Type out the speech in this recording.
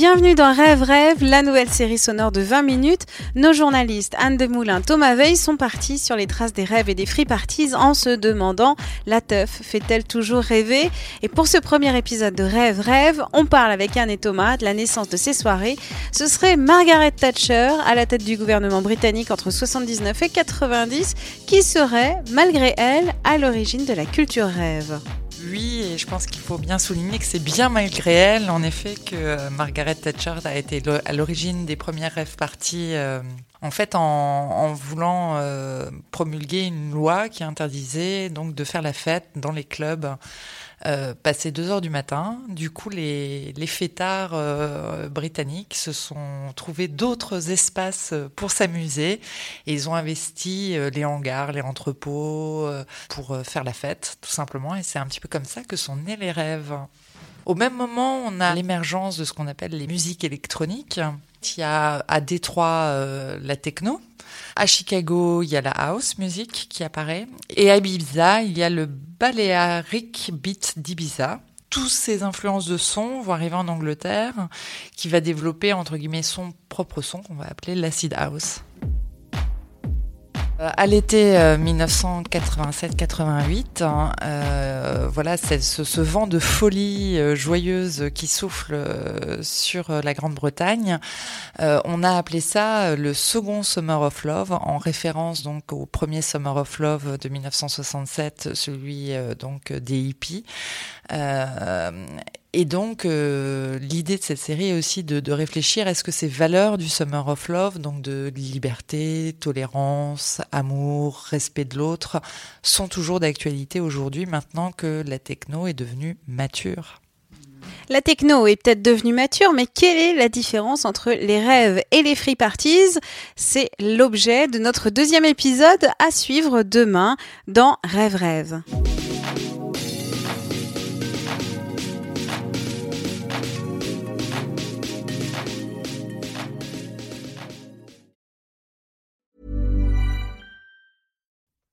Bienvenue dans Rêve Rêve, la nouvelle série sonore de 20 minutes. Nos journalistes Anne Demoulin, Thomas Veil sont partis sur les traces des rêves et des free parties en se demandant la teuf fait-elle toujours rêver? Et pour ce premier épisode de Rêve Rêve, on parle avec Anne et Thomas de la naissance de ces soirées. Ce serait Margaret Thatcher à la tête du gouvernement britannique entre 79 et 90 qui serait, malgré elle, à l'origine de la culture rêve. Oui, et je pense qu'il faut bien souligner que c'est bien malgré elle, en effet, que euh, Margaret Thatcher a été à l'origine des premières rêves parties. Euh, en fait, en, voulant euh, promulguer une loi qui interdisait donc de faire la fête dans les clubs euh, passé 2 heures du matin. Du coup, les, les fêtards euh, britanniques se sont trouvés d'autres espaces pour s'amuser et ils ont investi euh, les hangars, les entrepôts pour faire la fête, tout simplement. Et c'est un petit peu comme ça que sont nés les rêves. Au même moment, on a l'émergence de ce qu'on appelle les musiques électroniques. Il y a à Détroit la techno, à Chicago, il y a la house music qui apparaît. Et à Ibiza, il y a le Balearic Beat d'Ibiza. Toutes ces influences de son vont arriver en Angleterre, qui va développer, entre guillemets, son propre son qu'on va appeler l'acid house. Euh, à l'été 1987-88, euh, hein, euh, voilà, ce, vent de folie joyeuse qui souffle sur la Grande-Bretagne. on a appelé ça le second Summer of Love, en référence donc au premier Summer of Love de 1967, celui donc des hippies. Et donc, euh, l'idée de cette série est aussi de, de réfléchir est-ce que ces valeurs du Summer of Love, donc de liberté, tolérance, amour, respect de l'autre, sont toujours d'actualité aujourd'hui maintenant que la techno est devenue mature? La techno est peut-être devenue mature, mais quelle est la différence entre les rêves et les free parties? C'est l'objet de notre deuxième épisode à suivre demain dans Rêve Rêve.